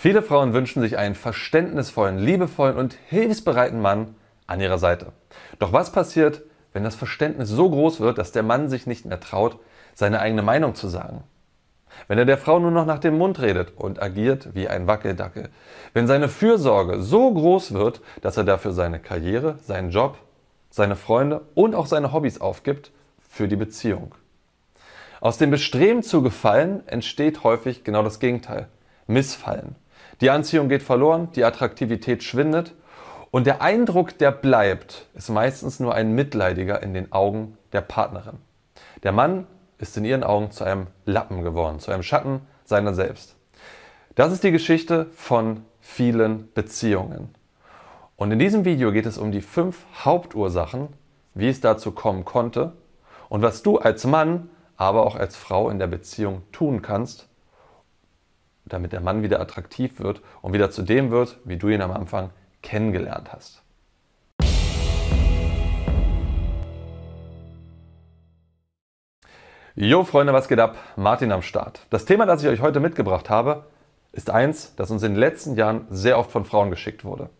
Viele Frauen wünschen sich einen verständnisvollen, liebevollen und hilfsbereiten Mann an ihrer Seite. Doch was passiert, wenn das Verständnis so groß wird, dass der Mann sich nicht mehr traut, seine eigene Meinung zu sagen? Wenn er der Frau nur noch nach dem Mund redet und agiert wie ein Wackeldackel? Wenn seine Fürsorge so groß wird, dass er dafür seine Karriere, seinen Job, seine Freunde und auch seine Hobbys aufgibt für die Beziehung? Aus dem Bestreben zu gefallen entsteht häufig genau das Gegenteil. Missfallen. Die Anziehung geht verloren, die Attraktivität schwindet und der Eindruck, der bleibt, ist meistens nur ein mitleidiger in den Augen der Partnerin. Der Mann ist in ihren Augen zu einem Lappen geworden, zu einem Schatten seiner selbst. Das ist die Geschichte von vielen Beziehungen. Und in diesem Video geht es um die fünf Hauptursachen, wie es dazu kommen konnte und was du als Mann, aber auch als Frau in der Beziehung tun kannst, damit der Mann wieder attraktiv wird und wieder zu dem wird, wie du ihn am Anfang kennengelernt hast. Jo Freunde, was geht ab? Martin am Start. Das Thema, das ich euch heute mitgebracht habe, ist eins, das uns in den letzten Jahren sehr oft von Frauen geschickt wurde.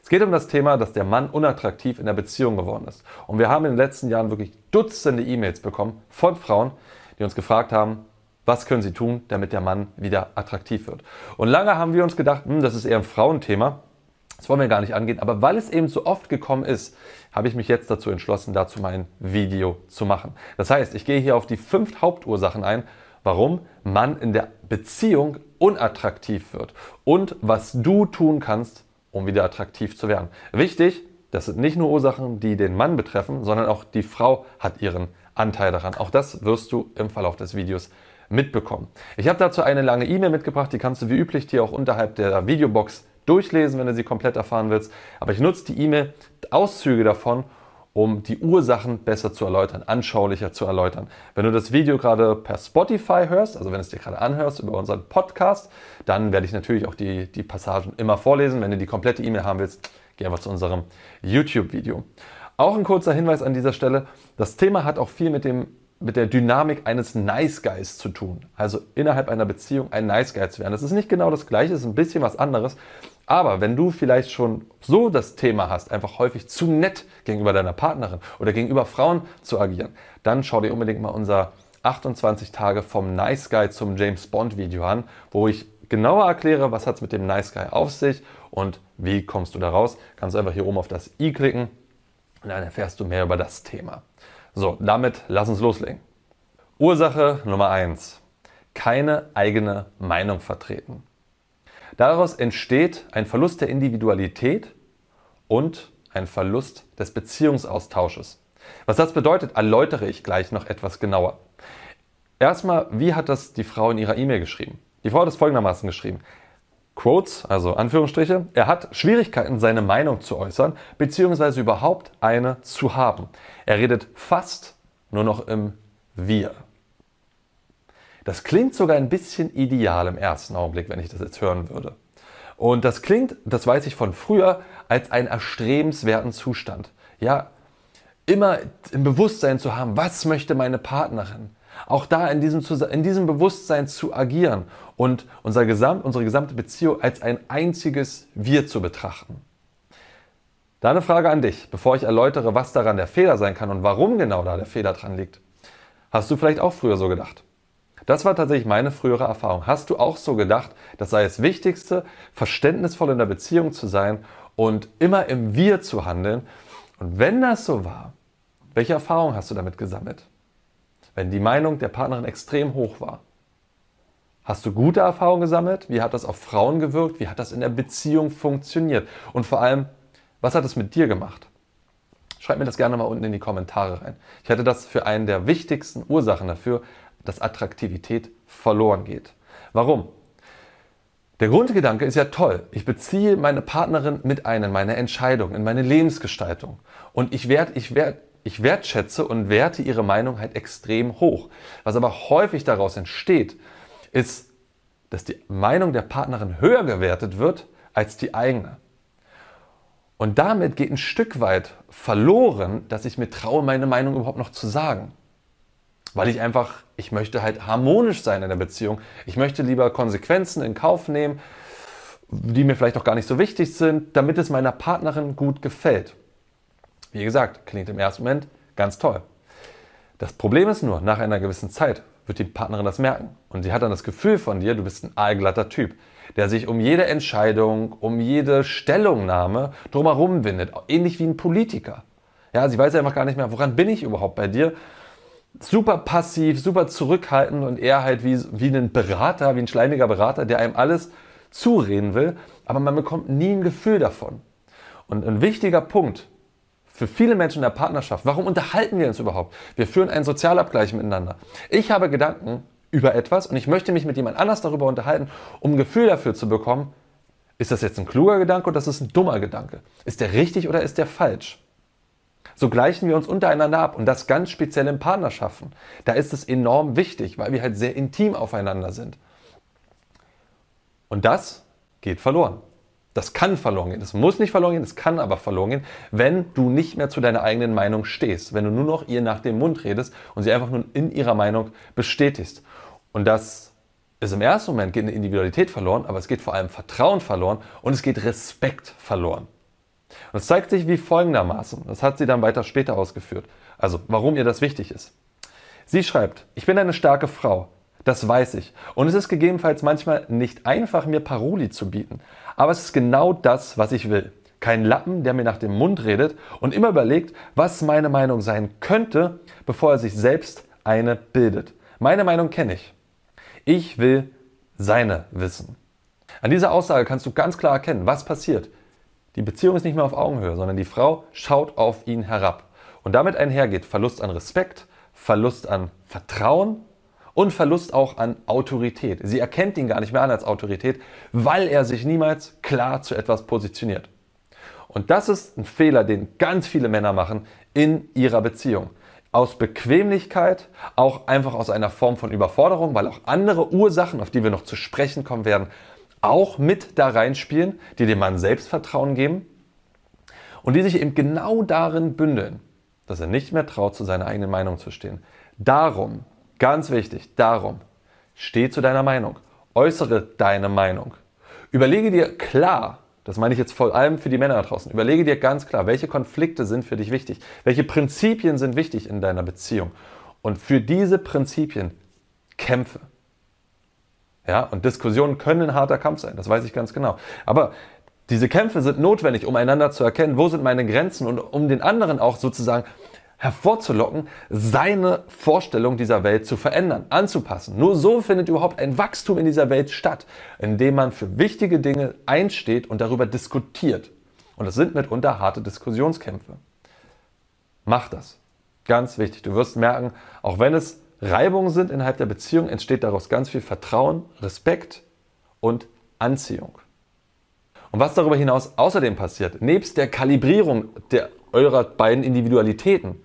Es geht um das Thema, dass der Mann unattraktiv in der Beziehung geworden ist. Und wir haben in den letzten Jahren wirklich Dutzende E-Mails bekommen von Frauen, die uns gefragt haben, was können sie tun, damit der Mann wieder attraktiv wird. Und lange haben wir uns gedacht, hm, das ist eher ein Frauenthema. Das wollen wir gar nicht angehen. Aber weil es eben so oft gekommen ist, habe ich mich jetzt dazu entschlossen, dazu mein Video zu machen. Das heißt, ich gehe hier auf die fünf Hauptursachen ein, warum man in der Beziehung unattraktiv wird und was du tun kannst, um wieder attraktiv zu werden. Wichtig, das sind nicht nur Ursachen, die den Mann betreffen, sondern auch die Frau hat ihren Anteil daran. Auch das wirst du im Verlauf des Videos mitbekommen. Ich habe dazu eine lange E-Mail mitgebracht, die kannst du wie üblich dir auch unterhalb der Videobox durchlesen, wenn du sie komplett erfahren willst. Aber ich nutze die E-Mail, Auszüge davon, um die Ursachen besser zu erläutern, anschaulicher zu erläutern. Wenn du das Video gerade per Spotify hörst, also wenn es dir gerade anhörst über unseren Podcast, dann werde ich natürlich auch die, die Passagen immer vorlesen. Wenn du die komplette E-Mail haben willst, geh einfach zu unserem YouTube-Video. Auch ein kurzer Hinweis an dieser Stelle. Das Thema hat auch viel mit dem mit der Dynamik eines Nice Guys zu tun. Also innerhalb einer Beziehung ein Nice Guy zu werden. Das ist nicht genau das Gleiche, ist ein bisschen was anderes. Aber wenn du vielleicht schon so das Thema hast, einfach häufig zu nett gegenüber deiner Partnerin oder gegenüber Frauen zu agieren, dann schau dir unbedingt mal unser 28 Tage vom Nice Guy zum James Bond Video an, wo ich genauer erkläre, was hat es mit dem Nice Guy auf sich und wie kommst du da raus. Kannst du einfach hier oben auf das i klicken und dann erfährst du mehr über das Thema. So, damit lass uns loslegen. Ursache Nummer 1. Keine eigene Meinung vertreten. Daraus entsteht ein Verlust der Individualität und ein Verlust des Beziehungsaustausches. Was das bedeutet, erläutere ich gleich noch etwas genauer. Erstmal, wie hat das die Frau in ihrer E-Mail geschrieben? Die Frau hat es folgendermaßen geschrieben. Quotes, also Anführungsstriche, er hat Schwierigkeiten, seine Meinung zu äußern, beziehungsweise überhaupt eine zu haben. Er redet fast nur noch im Wir. Das klingt sogar ein bisschen ideal im ersten Augenblick, wenn ich das jetzt hören würde. Und das klingt, das weiß ich von früher, als einen erstrebenswerten Zustand. Ja, immer im Bewusstsein zu haben, was möchte meine Partnerin? Auch da in diesem, in diesem Bewusstsein zu agieren und unser Gesamt, unsere gesamte Beziehung als ein einziges Wir zu betrachten. Da eine Frage an dich, bevor ich erläutere, was daran der Fehler sein kann und warum genau da der Fehler dran liegt. Hast du vielleicht auch früher so gedacht? Das war tatsächlich meine frühere Erfahrung. Hast du auch so gedacht, das sei das Wichtigste, verständnisvoll in der Beziehung zu sein und immer im Wir zu handeln? Und wenn das so war, welche Erfahrung hast du damit gesammelt? Wenn die Meinung der Partnerin extrem hoch war. Hast du gute Erfahrungen gesammelt? Wie hat das auf Frauen gewirkt? Wie hat das in der Beziehung funktioniert? Und vor allem, was hat es mit dir gemacht? Schreib mir das gerne mal unten in die Kommentare rein. Ich halte das für einen der wichtigsten Ursachen dafür, dass Attraktivität verloren geht. Warum? Der Grundgedanke ist ja toll. Ich beziehe meine Partnerin mit ein in meine Entscheidung, in meine Lebensgestaltung. Und ich werde, ich werde, ich wertschätze und werte ihre Meinung halt extrem hoch. Was aber häufig daraus entsteht, ist, dass die Meinung der Partnerin höher gewertet wird als die eigene. Und damit geht ein Stück weit verloren, dass ich mir traue, meine Meinung überhaupt noch zu sagen. Weil ich einfach, ich möchte halt harmonisch sein in der Beziehung. Ich möchte lieber Konsequenzen in Kauf nehmen die mir vielleicht auch gar nicht so wichtig sind, damit es meiner Partnerin gut gefällt. Wie gesagt, klingt im ersten Moment ganz toll. Das Problem ist nur, nach einer gewissen Zeit wird die Partnerin das merken. Und sie hat dann das Gefühl von dir, du bist ein aalglatter Typ, der sich um jede Entscheidung, um jede Stellungnahme drumherum windet. Ähnlich wie ein Politiker. Ja, sie weiß einfach gar nicht mehr, woran bin ich überhaupt bei dir? Super passiv, super zurückhaltend und eher halt wie, wie ein Berater, wie ein schleimiger Berater, der einem alles zureden will, aber man bekommt nie ein Gefühl davon. Und ein wichtiger Punkt für viele Menschen in der Partnerschaft, warum unterhalten wir uns überhaupt? Wir führen einen Sozialabgleich miteinander. Ich habe Gedanken über etwas und ich möchte mich mit jemand anders darüber unterhalten, um ein Gefühl dafür zu bekommen, ist das jetzt ein kluger Gedanke oder ist das ein dummer Gedanke? Ist der richtig oder ist der falsch? So gleichen wir uns untereinander ab und das ganz speziell in Partnerschaften. Da ist es enorm wichtig, weil wir halt sehr intim aufeinander sind. Und das geht verloren. Das kann verloren gehen. Das muss nicht verloren gehen, das kann aber verloren gehen, wenn du nicht mehr zu deiner eigenen Meinung stehst. Wenn du nur noch ihr nach dem Mund redest und sie einfach nur in ihrer Meinung bestätigst. Und das ist im ersten Moment geht eine Individualität verloren, aber es geht vor allem Vertrauen verloren und es geht Respekt verloren. Und es zeigt sich wie folgendermaßen. Das hat sie dann weiter später ausgeführt. Also, warum ihr das wichtig ist. Sie schreibt, ich bin eine starke Frau. Das weiß ich. Und es ist gegebenenfalls manchmal nicht einfach, mir Paroli zu bieten. Aber es ist genau das, was ich will. Kein Lappen, der mir nach dem Mund redet und immer überlegt, was meine Meinung sein könnte, bevor er sich selbst eine bildet. Meine Meinung kenne ich. Ich will seine wissen. An dieser Aussage kannst du ganz klar erkennen, was passiert. Die Beziehung ist nicht mehr auf Augenhöhe, sondern die Frau schaut auf ihn herab. Und damit einhergeht Verlust an Respekt, Verlust an Vertrauen und Verlust auch an Autorität. Sie erkennt ihn gar nicht mehr an als Autorität, weil er sich niemals klar zu etwas positioniert. Und das ist ein Fehler, den ganz viele Männer machen in ihrer Beziehung. Aus Bequemlichkeit, auch einfach aus einer Form von Überforderung, weil auch andere Ursachen, auf die wir noch zu sprechen kommen werden, auch mit da reinspielen, die dem Mann Selbstvertrauen geben und die sich eben genau darin bündeln, dass er nicht mehr traut, zu seiner eigenen Meinung zu stehen. Darum Ganz wichtig, darum, steh zu deiner Meinung, äußere deine Meinung. Überlege dir klar, das meine ich jetzt vor allem für die Männer da draußen, überlege dir ganz klar, welche Konflikte sind für dich wichtig, welche Prinzipien sind wichtig in deiner Beziehung. Und für diese Prinzipien kämpfe. Ja, und Diskussionen können ein harter Kampf sein, das weiß ich ganz genau. Aber diese Kämpfe sind notwendig, um einander zu erkennen, wo sind meine Grenzen und um den anderen auch sozusagen hervorzulocken, seine Vorstellung dieser Welt zu verändern, anzupassen. Nur so findet überhaupt ein Wachstum in dieser Welt statt, indem man für wichtige Dinge einsteht und darüber diskutiert. Und das sind mitunter harte Diskussionskämpfe. Mach das. Ganz wichtig. Du wirst merken, auch wenn es Reibungen sind innerhalb der Beziehung, entsteht daraus ganz viel Vertrauen, Respekt und Anziehung. Und was darüber hinaus außerdem passiert, nebst der Kalibrierung der eurer beiden Individualitäten,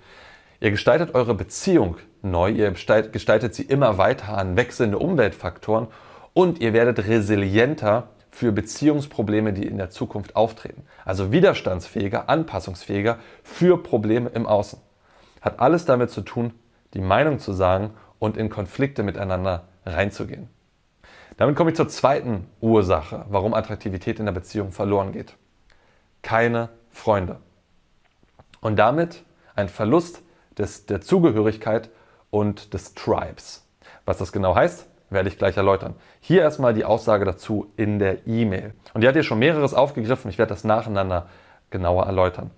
Ihr gestaltet eure Beziehung neu, ihr gestaltet sie immer weiter an wechselnde Umweltfaktoren und ihr werdet resilienter für Beziehungsprobleme, die in der Zukunft auftreten. Also widerstandsfähiger, anpassungsfähiger für Probleme im Außen. Hat alles damit zu tun, die Meinung zu sagen und in Konflikte miteinander reinzugehen. Damit komme ich zur zweiten Ursache, warum Attraktivität in der Beziehung verloren geht. Keine Freunde. Und damit ein Verlust des, der Zugehörigkeit und des Tribes. Was das genau heißt, werde ich gleich erläutern. Hier erstmal die Aussage dazu in der E-Mail. Und die hat hier schon mehreres aufgegriffen. Ich werde das nacheinander genauer erläutern.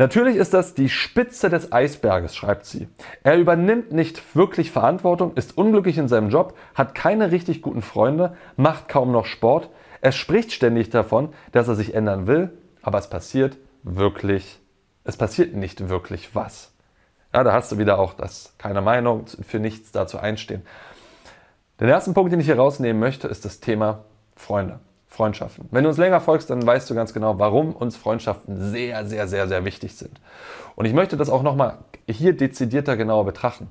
Natürlich ist das die Spitze des Eisberges, schreibt sie. Er übernimmt nicht wirklich Verantwortung, ist unglücklich in seinem Job, hat keine richtig guten Freunde, macht kaum noch Sport. Er spricht ständig davon, dass er sich ändern will, aber es passiert wirklich, es passiert nicht wirklich was. Ja, da hast du wieder auch das, keine Meinung, für nichts dazu einstehen. Den ersten Punkt, den ich hier rausnehmen möchte, ist das Thema Freunde, Freundschaften. Wenn du uns länger folgst, dann weißt du ganz genau, warum uns Freundschaften sehr, sehr, sehr, sehr wichtig sind. Und ich möchte das auch nochmal hier dezidierter genauer betrachten.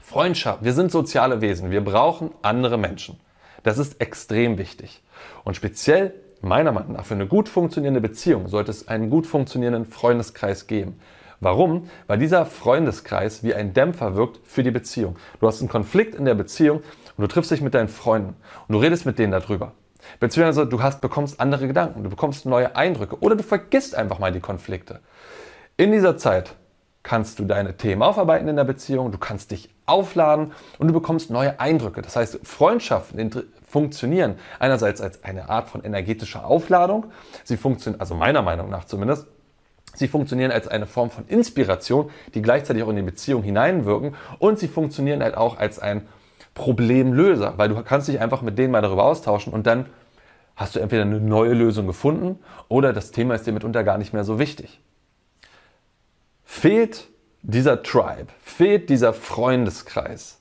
Freundschaft, wir sind soziale Wesen, wir brauchen andere Menschen. Das ist extrem wichtig. Und speziell meiner Meinung nach für eine gut funktionierende Beziehung sollte es einen gut funktionierenden Freundeskreis geben. Warum? Weil dieser Freundeskreis wie ein Dämpfer wirkt für die Beziehung. Du hast einen Konflikt in der Beziehung und du triffst dich mit deinen Freunden und du redest mit denen darüber. Beziehungsweise du hast, bekommst andere Gedanken, du bekommst neue Eindrücke oder du vergisst einfach mal die Konflikte. In dieser Zeit kannst du deine Themen aufarbeiten in der Beziehung, du kannst dich aufladen und du bekommst neue Eindrücke. Das heißt, Freundschaften funktionieren einerseits als eine Art von energetischer Aufladung, sie funktionieren, also meiner Meinung nach zumindest, sie funktionieren als eine Form von Inspiration, die gleichzeitig auch in die Beziehung hineinwirken und sie funktionieren halt auch als ein Problemlöser, weil du kannst dich einfach mit denen mal darüber austauschen und dann hast du entweder eine neue Lösung gefunden oder das Thema ist dir mitunter gar nicht mehr so wichtig. Fehlt dieser Tribe, fehlt dieser Freundeskreis,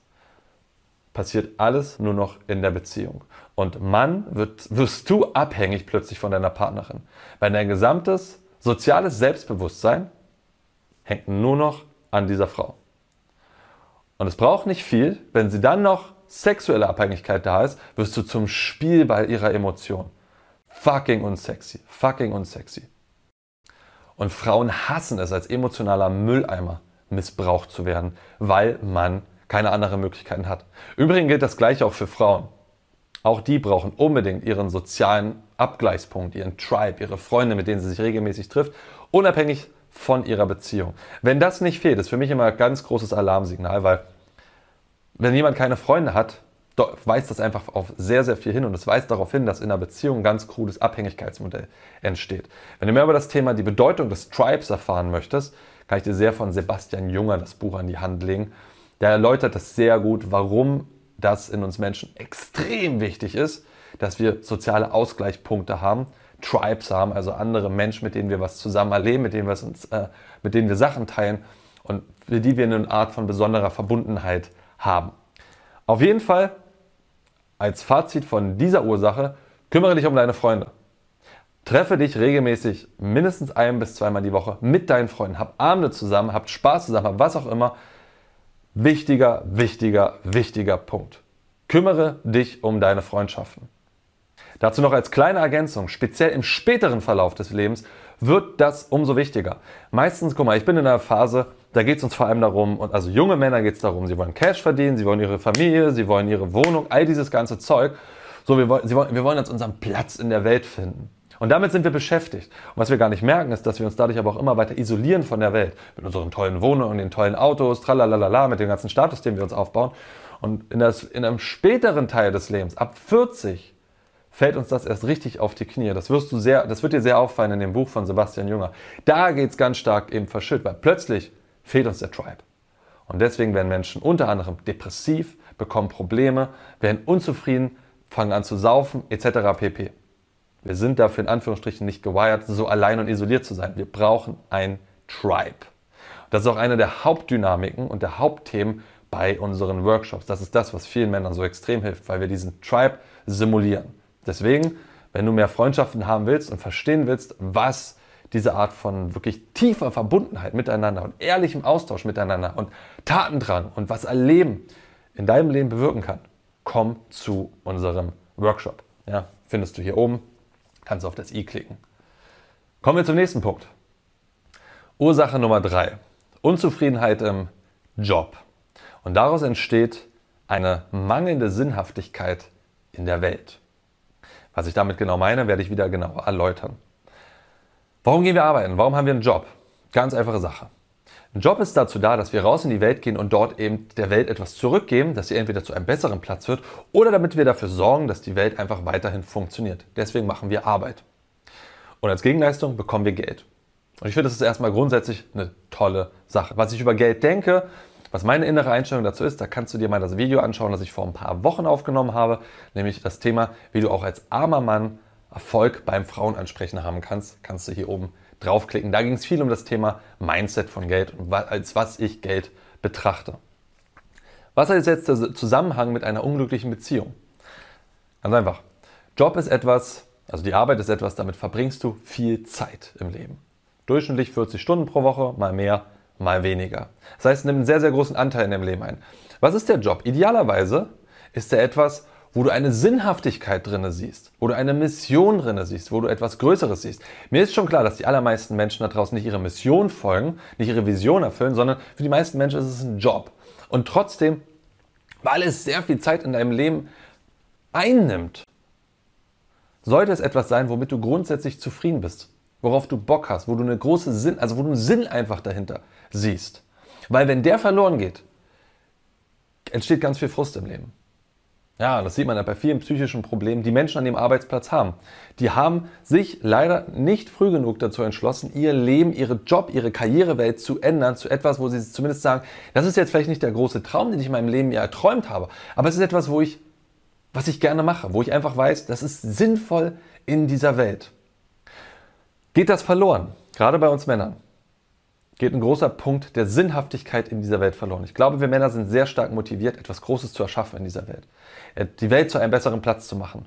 passiert alles nur noch in der Beziehung. Und Mann, wird, wirst du abhängig plötzlich von deiner Partnerin, weil dein gesamtes soziales Selbstbewusstsein hängt nur noch an dieser Frau. Und es braucht nicht viel, wenn sie dann noch sexuelle Abhängigkeit da ist, wirst du zum Spielball ihrer Emotionen. Fucking unsexy, fucking unsexy. Und Frauen hassen es, als emotionaler Mülleimer missbraucht zu werden, weil man keine anderen Möglichkeiten hat. Übrigens gilt das gleiche auch für Frauen. Auch die brauchen unbedingt ihren sozialen Abgleichspunkt, ihren Tribe, ihre Freunde, mit denen sie sich regelmäßig trifft, unabhängig von ihrer Beziehung. Wenn das nicht fehlt, ist für mich immer ein ganz großes Alarmsignal, weil wenn jemand keine Freunde hat, weist das einfach auf sehr, sehr viel hin und es weist darauf hin, dass in einer Beziehung ein ganz cooles Abhängigkeitsmodell entsteht. Wenn du mehr über das Thema die Bedeutung des Tribes erfahren möchtest, kann ich dir sehr von Sebastian Junger das Buch an die Hand legen. Der erläutert das sehr gut, warum das in uns Menschen extrem wichtig ist, dass wir soziale Ausgleichspunkte haben, Tribes haben, also andere Menschen, mit denen wir was zusammen erleben, mit denen wir, uns, äh, mit denen wir Sachen teilen und für die wir eine Art von besonderer Verbundenheit haben. Auf jeden Fall als Fazit von dieser Ursache, kümmere dich um deine Freunde. Treffe dich regelmäßig mindestens ein bis zweimal die Woche mit deinen Freunden. Hab Abende zusammen, habt Spaß zusammen, hab was auch immer. Wichtiger, wichtiger, wichtiger Punkt. Kümmere dich um deine Freundschaften. Dazu noch als kleine Ergänzung, speziell im späteren Verlauf des Lebens wird das umso wichtiger. Meistens, guck mal, ich bin in einer Phase, da geht es uns vor allem darum, und also junge Männer geht es darum, sie wollen Cash verdienen, sie wollen ihre Familie, sie wollen ihre Wohnung, all dieses ganze Zeug. So, wir wollen, wollen, wir wollen jetzt unseren Platz in der Welt finden. Und damit sind wir beschäftigt. Und was wir gar nicht merken, ist, dass wir uns dadurch aber auch immer weiter isolieren von der Welt. Mit unseren tollen Wohnungen, den tollen Autos, tralalala, mit dem ganzen Status, den wir uns aufbauen. Und in, das, in einem späteren Teil des Lebens, ab 40, fällt uns das erst richtig auf die Knie. Das, wirst du sehr, das wird dir sehr auffallen in dem Buch von Sebastian Jünger. Da geht es ganz stark eben verschütt, weil plötzlich fehlt uns der Tribe. Und deswegen werden Menschen unter anderem depressiv, bekommen Probleme, werden unzufrieden, fangen an zu saufen, etc. pp. Wir sind dafür in Anführungsstrichen nicht gewired, so allein und isoliert zu sein. Wir brauchen ein Tribe. Das ist auch eine der Hauptdynamiken und der Hauptthemen bei unseren Workshops. Das ist das, was vielen Männern so extrem hilft, weil wir diesen Tribe simulieren. Deswegen, wenn du mehr Freundschaften haben willst und verstehen willst, was diese Art von wirklich tiefer Verbundenheit miteinander und ehrlichem Austausch miteinander und Tatendrang und was Erleben in deinem Leben bewirken kann, komm zu unserem Workshop. Ja, findest du hier oben, kannst auf das i klicken. Kommen wir zum nächsten Punkt. Ursache Nummer drei: Unzufriedenheit im Job. Und daraus entsteht eine mangelnde Sinnhaftigkeit in der Welt. Was ich damit genau meine, werde ich wieder genauer erläutern. Warum gehen wir arbeiten? Warum haben wir einen Job? Ganz einfache Sache. Ein Job ist dazu da, dass wir raus in die Welt gehen und dort eben der Welt etwas zurückgeben, dass sie entweder zu einem besseren Platz wird oder damit wir dafür sorgen, dass die Welt einfach weiterhin funktioniert. Deswegen machen wir Arbeit. Und als Gegenleistung bekommen wir Geld. Und ich finde, das ist erstmal grundsätzlich eine tolle Sache. Was ich über Geld denke, was meine innere Einstellung dazu ist, da kannst du dir mal das Video anschauen, das ich vor ein paar Wochen aufgenommen habe, nämlich das Thema, wie du auch als armer Mann Erfolg beim Frauenansprechen haben kannst. Kannst du hier oben draufklicken. Da ging es viel um das Thema Mindset von Geld und als was ich Geld betrachte. Was ist jetzt der Zusammenhang mit einer unglücklichen Beziehung? Ganz einfach. Job ist etwas, also die Arbeit ist etwas, damit verbringst du viel Zeit im Leben. Durchschnittlich 40 Stunden pro Woche, mal mehr, mal weniger. Das heißt, nimmt einen sehr, sehr großen Anteil in dem Leben ein. Was ist der Job? Idealerweise ist er etwas, wo du eine Sinnhaftigkeit drinne siehst, wo du eine Mission drinne siehst, wo du etwas Größeres siehst. Mir ist schon klar, dass die allermeisten Menschen da draußen nicht ihre Mission folgen, nicht ihre Vision erfüllen, sondern für die meisten Menschen ist es ein Job. Und trotzdem, weil es sehr viel Zeit in deinem Leben einnimmt, sollte es etwas sein, womit du grundsätzlich zufrieden bist, worauf du Bock hast, wo du eine große Sinn, also wo du einen Sinn einfach dahinter siehst. Weil wenn der verloren geht, entsteht ganz viel Frust im Leben. Ja, das sieht man ja bei vielen psychischen Problemen, die Menschen an dem Arbeitsplatz haben. Die haben sich leider nicht früh genug dazu entschlossen, ihr Leben, ihre Job, ihre Karrierewelt zu ändern zu etwas, wo sie zumindest sagen, das ist jetzt vielleicht nicht der große Traum, den ich in meinem Leben ja erträumt habe, aber es ist etwas, wo ich, was ich gerne mache, wo ich einfach weiß, das ist sinnvoll in dieser Welt. Geht das verloren, gerade bei uns Männern? Geht ein großer Punkt der Sinnhaftigkeit in dieser Welt verloren. Ich glaube, wir Männer sind sehr stark motiviert, etwas Großes zu erschaffen in dieser Welt. Äh, die Welt zu einem besseren Platz zu machen.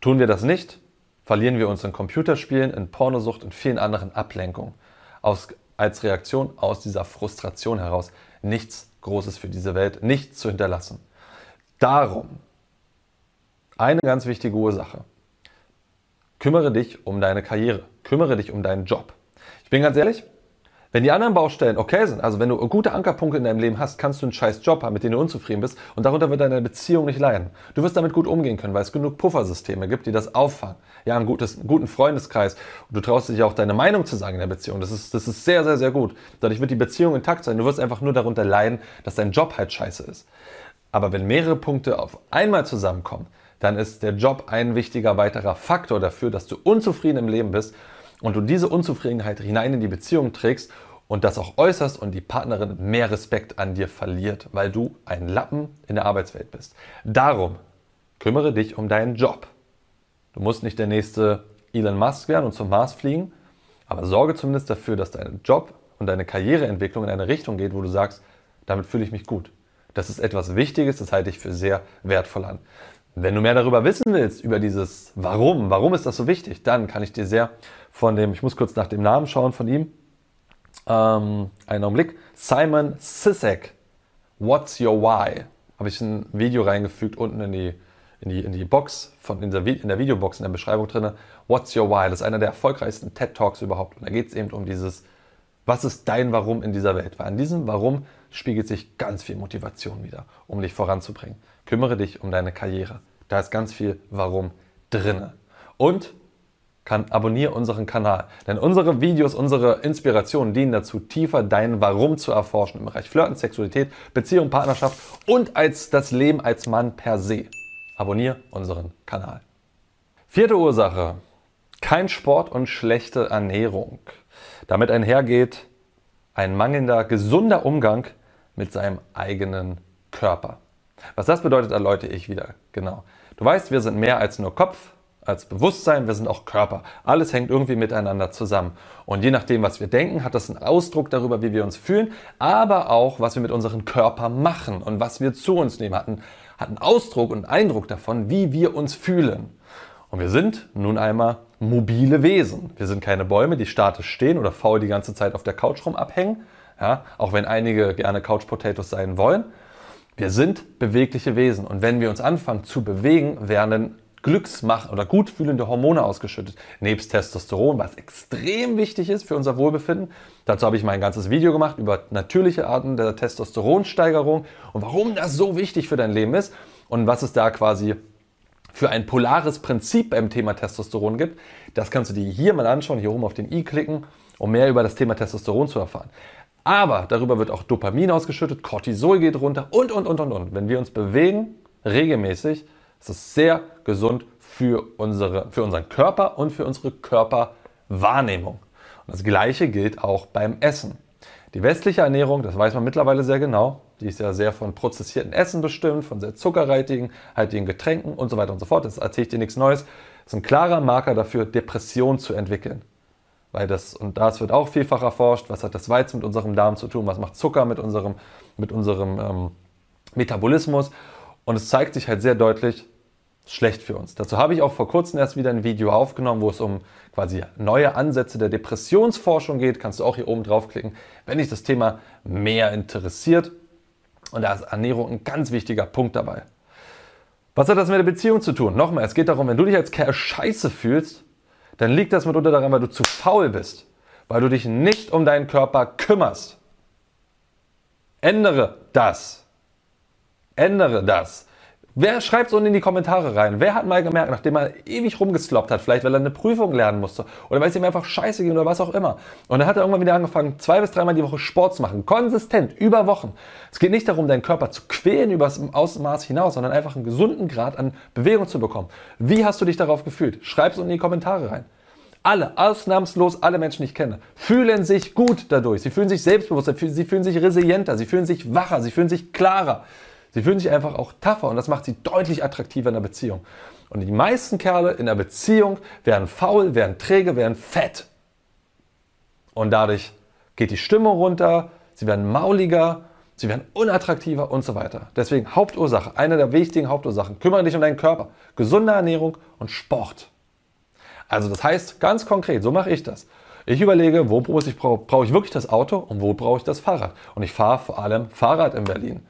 Tun wir das nicht, verlieren wir uns in Computerspielen, in Pornosucht und vielen anderen Ablenkungen. Aus, als Reaktion aus dieser Frustration heraus, nichts Großes für diese Welt, nichts zu hinterlassen. Darum eine ganz wichtige Ursache. Kümmere dich um deine Karriere, kümmere dich um deinen Job. Ich bin ganz ehrlich, wenn die anderen Baustellen okay sind, also wenn du gute Ankerpunkte in deinem Leben hast, kannst du einen scheiß Job haben, mit dem du unzufrieden bist und darunter wird deine Beziehung nicht leiden. Du wirst damit gut umgehen können, weil es genug Puffersysteme gibt, die das auffangen. Ja, ein gutes, einen guten Freundeskreis. Und du traust dich auch deine Meinung zu sagen in der Beziehung. Das ist, das ist sehr, sehr, sehr gut. Dadurch wird die Beziehung intakt sein. Du wirst einfach nur darunter leiden, dass dein Job halt scheiße ist. Aber wenn mehrere Punkte auf einmal zusammenkommen, dann ist der Job ein wichtiger weiterer Faktor dafür, dass du unzufrieden im Leben bist und du diese Unzufriedenheit hinein in die Beziehung trägst und das auch äußerst und die Partnerin mehr Respekt an dir verliert, weil du ein Lappen in der Arbeitswelt bist. Darum kümmere dich um deinen Job. Du musst nicht der nächste Elon Musk werden und zum Mars fliegen, aber sorge zumindest dafür, dass dein Job und deine Karriereentwicklung in eine Richtung geht, wo du sagst, damit fühle ich mich gut. Das ist etwas Wichtiges, das halte ich für sehr wertvoll an. Wenn du mehr darüber wissen willst, über dieses Warum, warum ist das so wichtig, dann kann ich dir sehr von dem, ich muss kurz nach dem Namen schauen von ihm, ähm, einen Augenblick, Simon Sisek, What's Your Why? Habe ich ein Video reingefügt unten in die, in die, in die Box, von, in, der, in der Videobox, in der Beschreibung drin. What's Your Why? Das ist einer der erfolgreichsten TED Talks überhaupt. Und da geht es eben um dieses, was ist dein Warum in dieser Welt? Weil an diesem Warum spiegelt sich ganz viel Motivation wieder, um dich voranzubringen. Kümmere dich um deine Karriere. Da ist ganz viel Warum drinne. Und kann, abonniere unseren Kanal. Denn unsere Videos, unsere Inspirationen dienen dazu, tiefer dein Warum zu erforschen im Bereich Flirten, Sexualität, Beziehung, Partnerschaft und als das Leben als Mann per se. Abonniere unseren Kanal. Vierte Ursache. Kein Sport und schlechte Ernährung. Damit einhergeht ein mangelnder, gesunder Umgang mit seinem eigenen Körper. Was das bedeutet, erläutere ich wieder genau. Du weißt, wir sind mehr als nur Kopf, als Bewusstsein, wir sind auch Körper. Alles hängt irgendwie miteinander zusammen. Und je nachdem, was wir denken, hat das einen Ausdruck darüber, wie wir uns fühlen, aber auch, was wir mit unserem Körper machen und was wir zu uns nehmen, hat einen, hat einen Ausdruck und einen Eindruck davon, wie wir uns fühlen. Und wir sind nun einmal mobile Wesen. Wir sind keine Bäume, die statisch stehen oder faul die ganze Zeit auf der Couch rum abhängen, ja, auch wenn einige gerne Couch Potatoes sein wollen. Wir sind bewegliche Wesen und wenn wir uns anfangen zu bewegen, werden Glücksmach oder gutfühlende Hormone ausgeschüttet, nebst Testosteron, was extrem wichtig ist für unser Wohlbefinden. Dazu habe ich mein ganzes Video gemacht über natürliche Arten der Testosteronsteigerung und warum das so wichtig für dein Leben ist und was es da quasi für ein polares Prinzip beim Thema Testosteron gibt. Das kannst du dir hier mal anschauen, hier oben auf den i klicken, um mehr über das Thema Testosteron zu erfahren. Aber darüber wird auch Dopamin ausgeschüttet, Cortisol geht runter und, und, und, und, und. Wenn wir uns bewegen, regelmäßig, es ist sehr gesund für, unsere, für unseren Körper und für unsere Körperwahrnehmung. Und das Gleiche gilt auch beim Essen. Die westliche Ernährung, das weiß man mittlerweile sehr genau, die ist ja sehr von prozessierten Essen bestimmt, von sehr zuckerreichen, haltigen Getränken und so weiter und so fort. Das erzähle ich dir nichts Neues. Das ist ein klarer Marker dafür, Depression zu entwickeln. Weil das, und das wird auch vielfach erforscht, was hat das Weizen mit unserem Darm zu tun, was macht Zucker mit unserem, mit unserem ähm, Metabolismus. Und es zeigt sich halt sehr deutlich, schlecht für uns. Dazu habe ich auch vor kurzem erst wieder ein Video aufgenommen, wo es um quasi neue Ansätze der Depressionsforschung geht. Kannst du auch hier oben draufklicken, wenn dich das Thema mehr interessiert. Und da ist Ernährung ein ganz wichtiger Punkt dabei. Was hat das mit der Beziehung zu tun? Nochmal, es geht darum, wenn du dich als Kerl scheiße fühlst, dann liegt das mitunter daran, weil du zu faul bist, weil du dich nicht um deinen Körper kümmerst. Ändere das. Ändere das. Wer schreibt es unten in die Kommentare rein? Wer hat mal gemerkt, nachdem er ewig rumgesloppt hat, vielleicht weil er eine Prüfung lernen musste oder weil es ihm einfach scheiße ging oder was auch immer. Und dann hat er irgendwann wieder angefangen, zwei bis dreimal die Woche Sport zu machen, konsistent, über Wochen. Es geht nicht darum, deinen Körper zu quälen übers Ausmaß hinaus, sondern einfach einen gesunden Grad an Bewegung zu bekommen. Wie hast du dich darauf gefühlt? Schreib es unten in die Kommentare rein. Alle, ausnahmslos alle Menschen, die ich kenne, fühlen sich gut dadurch. Sie fühlen sich selbstbewusster, sie fühlen sich resilienter, sie fühlen sich wacher, sie fühlen sich klarer. Sie fühlen sich einfach auch tougher und das macht sie deutlich attraktiver in der Beziehung. Und die meisten Kerle in der Beziehung werden faul, werden träge, werden fett. Und dadurch geht die Stimmung runter, sie werden mauliger, sie werden unattraktiver und so weiter. Deswegen Hauptursache, eine der wichtigen Hauptursachen, kümmere dich um deinen Körper, gesunde Ernährung und Sport. Also das heißt ganz konkret, so mache ich das. Ich überlege, wo brauche ich, brauche ich wirklich das Auto und wo brauche ich das Fahrrad. Und ich fahre vor allem Fahrrad in Berlin.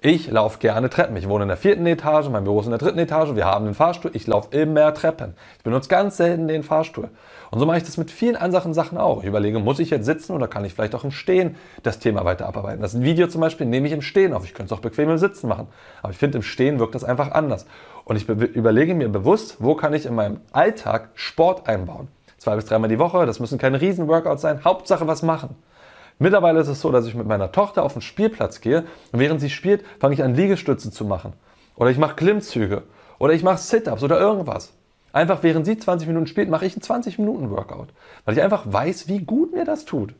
Ich laufe gerne Treppen. Ich wohne in der vierten Etage, mein Büro ist in der dritten Etage, wir haben einen Fahrstuhl. Ich laufe immer Treppen. Ich benutze ganz selten den Fahrstuhl. Und so mache ich das mit vielen anderen Sachen auch. Ich überlege, muss ich jetzt sitzen oder kann ich vielleicht auch im Stehen das Thema weiter abarbeiten? Das Video zum Beispiel nehme ich im Stehen auf. Ich könnte es auch bequem im Sitzen machen. Aber ich finde, im Stehen wirkt das einfach anders. Und ich überlege mir bewusst, wo kann ich in meinem Alltag Sport einbauen? Zwei bis dreimal die Woche, das müssen keine Riesen-Workouts sein. Hauptsache was machen. Mittlerweile ist es so, dass ich mit meiner Tochter auf den Spielplatz gehe und während sie spielt, fange ich an Liegestütze zu machen. Oder ich mache Klimmzüge. Oder ich mache Sit-Ups oder irgendwas. Einfach während sie 20 Minuten spielt, mache ich einen 20 Minuten Workout. Weil ich einfach weiß, wie gut mir das tut.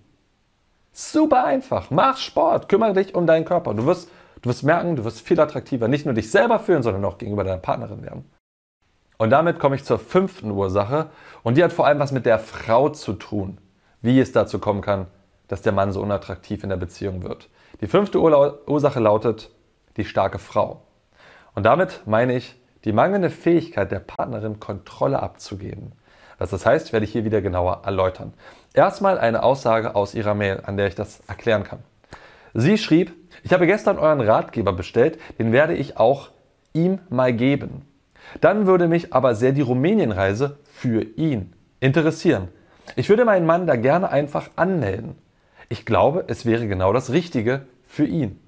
Super einfach. Mach Sport. Kümmere dich um deinen Körper. Du wirst, du wirst merken, du wirst viel attraktiver. Nicht nur dich selber fühlen, sondern auch gegenüber deiner Partnerin werden. Und damit komme ich zur fünften Ursache. Und die hat vor allem was mit der Frau zu tun. Wie es dazu kommen kann, dass der Mann so unattraktiv in der Beziehung wird. Die fünfte Ursache lautet die starke Frau. Und damit meine ich die mangelnde Fähigkeit der Partnerin, Kontrolle abzugeben. Was das heißt, werde ich hier wieder genauer erläutern. Erstmal eine Aussage aus ihrer Mail, an der ich das erklären kann. Sie schrieb, ich habe gestern euren Ratgeber bestellt, den werde ich auch ihm mal geben. Dann würde mich aber sehr die Rumänienreise für ihn interessieren. Ich würde meinen Mann da gerne einfach anmelden. Ich glaube, es wäre genau das Richtige für ihn.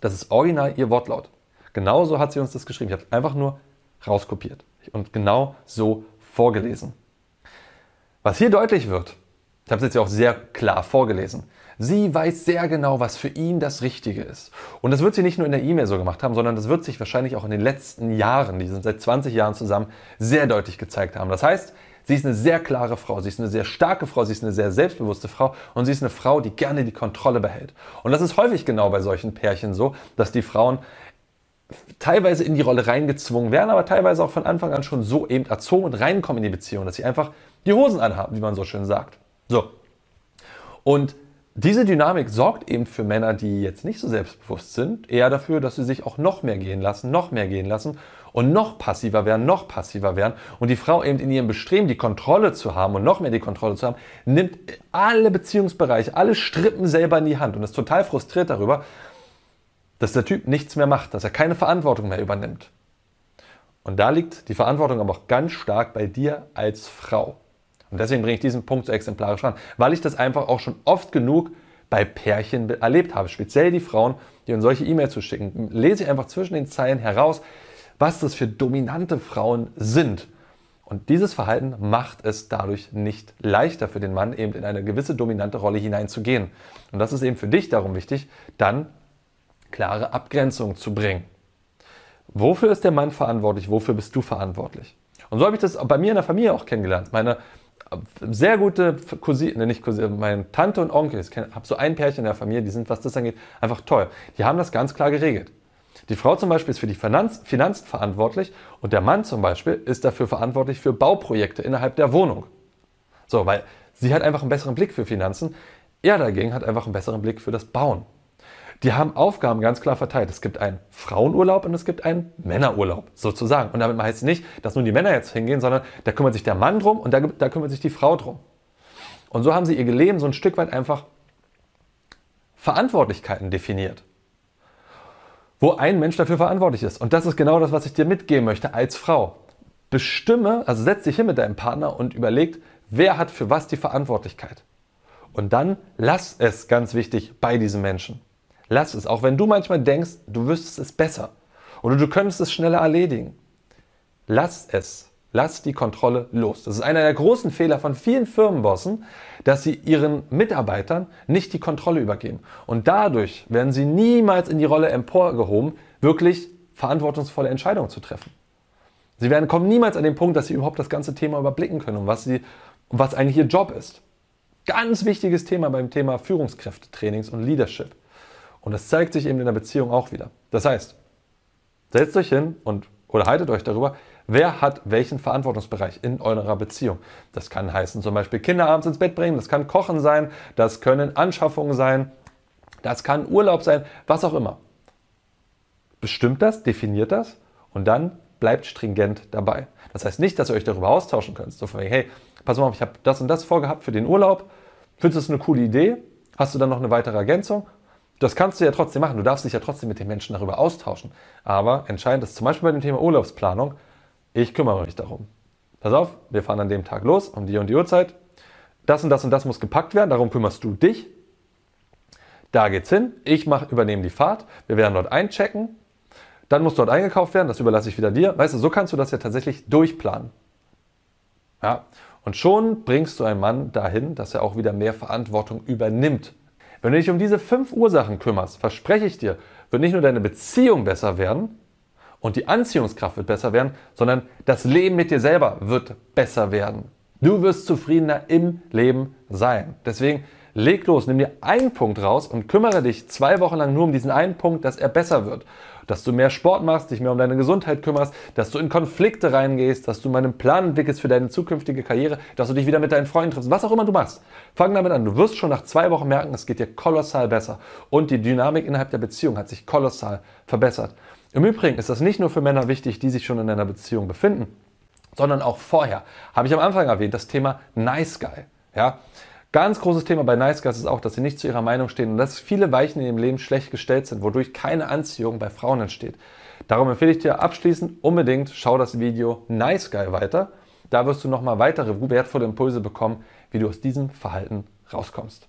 Das ist original ihr Wortlaut. Genauso hat sie uns das geschrieben. Ich habe es einfach nur rauskopiert und genau so vorgelesen. Was hier deutlich wird, ich habe es jetzt ja auch sehr klar vorgelesen, sie weiß sehr genau, was für ihn das Richtige ist. Und das wird sie nicht nur in der E-Mail so gemacht haben, sondern das wird sich wahrscheinlich auch in den letzten Jahren, die sind seit 20 Jahren zusammen, sehr deutlich gezeigt haben. Das heißt, Sie ist eine sehr klare Frau, sie ist eine sehr starke Frau, sie ist eine sehr selbstbewusste Frau und sie ist eine Frau, die gerne die Kontrolle behält. Und das ist häufig genau bei solchen Pärchen so, dass die Frauen teilweise in die Rolle reingezwungen werden, aber teilweise auch von Anfang an schon so eben erzogen und reinkommen in die Beziehung, dass sie einfach die Hosen anhaben, wie man so schön sagt. So. Und diese Dynamik sorgt eben für Männer, die jetzt nicht so selbstbewusst sind, eher dafür, dass sie sich auch noch mehr gehen lassen, noch mehr gehen lassen und noch passiver werden, noch passiver werden. Und die Frau eben in ihrem Bestreben, die Kontrolle zu haben und noch mehr die Kontrolle zu haben, nimmt alle Beziehungsbereiche, alle Strippen selber in die Hand und ist total frustriert darüber, dass der Typ nichts mehr macht, dass er keine Verantwortung mehr übernimmt. Und da liegt die Verantwortung aber auch ganz stark bei dir als Frau. Und deswegen bringe ich diesen Punkt so exemplarisch an, weil ich das einfach auch schon oft genug bei Pärchen erlebt habe. Speziell die Frauen, die uns solche E-Mails zu schicken, lese ich einfach zwischen den Zeilen heraus, was das für dominante Frauen sind. Und dieses Verhalten macht es dadurch nicht leichter für den Mann, eben in eine gewisse dominante Rolle hineinzugehen. Und das ist eben für dich darum wichtig, dann klare Abgrenzungen zu bringen. Wofür ist der Mann verantwortlich? Wofür bist du verantwortlich? Und so habe ich das bei mir in der Familie auch kennengelernt. Meine sehr gute Cousine, nicht Cousine, meine Tante und Onkel, ich habe so ein Pärchen in der Familie, die sind, was das angeht, einfach toll. Die haben das ganz klar geregelt. Die Frau zum Beispiel ist für die Finanz, Finanzen verantwortlich und der Mann zum Beispiel ist dafür verantwortlich für Bauprojekte innerhalb der Wohnung. So, weil sie hat einfach einen besseren Blick für Finanzen. Er dagegen hat einfach einen besseren Blick für das Bauen. Die haben Aufgaben ganz klar verteilt. Es gibt einen Frauenurlaub und es gibt einen Männerurlaub, sozusagen. Und damit heißt es nicht, dass nur die Männer jetzt hingehen, sondern da kümmert sich der Mann drum und da, da kümmert sich die Frau drum. Und so haben sie ihr Leben so ein Stück weit einfach Verantwortlichkeiten definiert wo ein Mensch dafür verantwortlich ist. Und das ist genau das, was ich dir mitgeben möchte als Frau. Bestimme, also setz dich hin mit deinem Partner und überlegt, wer hat für was die Verantwortlichkeit. Und dann lass es ganz wichtig bei diesem Menschen. Lass es, auch wenn du manchmal denkst, du wüsstest es besser. Oder du könntest es schneller erledigen. Lass es. Lass die Kontrolle los. Das ist einer der großen Fehler von vielen Firmenbossen, dass sie ihren Mitarbeitern nicht die Kontrolle übergeben. Und dadurch werden sie niemals in die Rolle emporgehoben, wirklich verantwortungsvolle Entscheidungen zu treffen. Sie werden kommen niemals an den Punkt, dass sie überhaupt das ganze Thema überblicken können und was, sie, was eigentlich ihr Job ist. Ganz wichtiges Thema beim Thema Führungskräftetrainings und Leadership. Und das zeigt sich eben in der Beziehung auch wieder. Das heißt, setzt euch hin und oder haltet euch darüber, wer hat welchen Verantwortungsbereich in eurer Beziehung. Das kann heißen zum Beispiel Kinder abends ins Bett bringen, das kann Kochen sein, das können Anschaffungen sein, das kann Urlaub sein, was auch immer. Bestimmt das, definiert das und dann bleibt stringent dabei. Das heißt nicht, dass ihr euch darüber austauschen könnt. So von, hey, pass mal auf, ich habe das und das vorgehabt für den Urlaub. Findest du das eine coole Idee? Hast du dann noch eine weitere Ergänzung? Das kannst du ja trotzdem machen. Du darfst dich ja trotzdem mit den Menschen darüber austauschen. Aber entscheidend ist zum Beispiel bei dem Thema Urlaubsplanung, ich kümmere mich darum. Pass auf, wir fahren an dem Tag los, um die und die Uhrzeit. Das und das und das muss gepackt werden, darum kümmerst du dich. Da geht's hin, ich mach, übernehme die Fahrt, wir werden dort einchecken, dann muss dort eingekauft werden, das überlasse ich wieder dir. Weißt du, so kannst du das ja tatsächlich durchplanen. Ja, und schon bringst du einen Mann dahin, dass er auch wieder mehr Verantwortung übernimmt. Wenn du dich um diese fünf Ursachen kümmerst, verspreche ich dir, wird nicht nur deine Beziehung besser werden und die Anziehungskraft wird besser werden, sondern das Leben mit dir selber wird besser werden. Du wirst zufriedener im Leben sein. Deswegen leg los, nimm dir einen Punkt raus und kümmere dich zwei Wochen lang nur um diesen einen Punkt, dass er besser wird dass du mehr Sport machst, dich mehr um deine Gesundheit kümmerst, dass du in Konflikte reingehst, dass du mal einen Plan entwickelst für deine zukünftige Karriere, dass du dich wieder mit deinen Freunden triffst, was auch immer du machst. Fang damit an. Du wirst schon nach zwei Wochen merken, es geht dir kolossal besser. Und die Dynamik innerhalb der Beziehung hat sich kolossal verbessert. Im Übrigen ist das nicht nur für Männer wichtig, die sich schon in einer Beziehung befinden, sondern auch vorher. Habe ich am Anfang erwähnt, das Thema Nice Guy. Ja? Ganz großes Thema bei Nice Guys ist auch, dass sie nicht zu ihrer Meinung stehen und dass viele Weichen in ihrem Leben schlecht gestellt sind, wodurch keine Anziehung bei Frauen entsteht. Darum empfehle ich dir abschließend unbedingt, schau das Video Nice Guy weiter. Da wirst du nochmal weitere wertvolle Impulse bekommen, wie du aus diesem Verhalten rauskommst.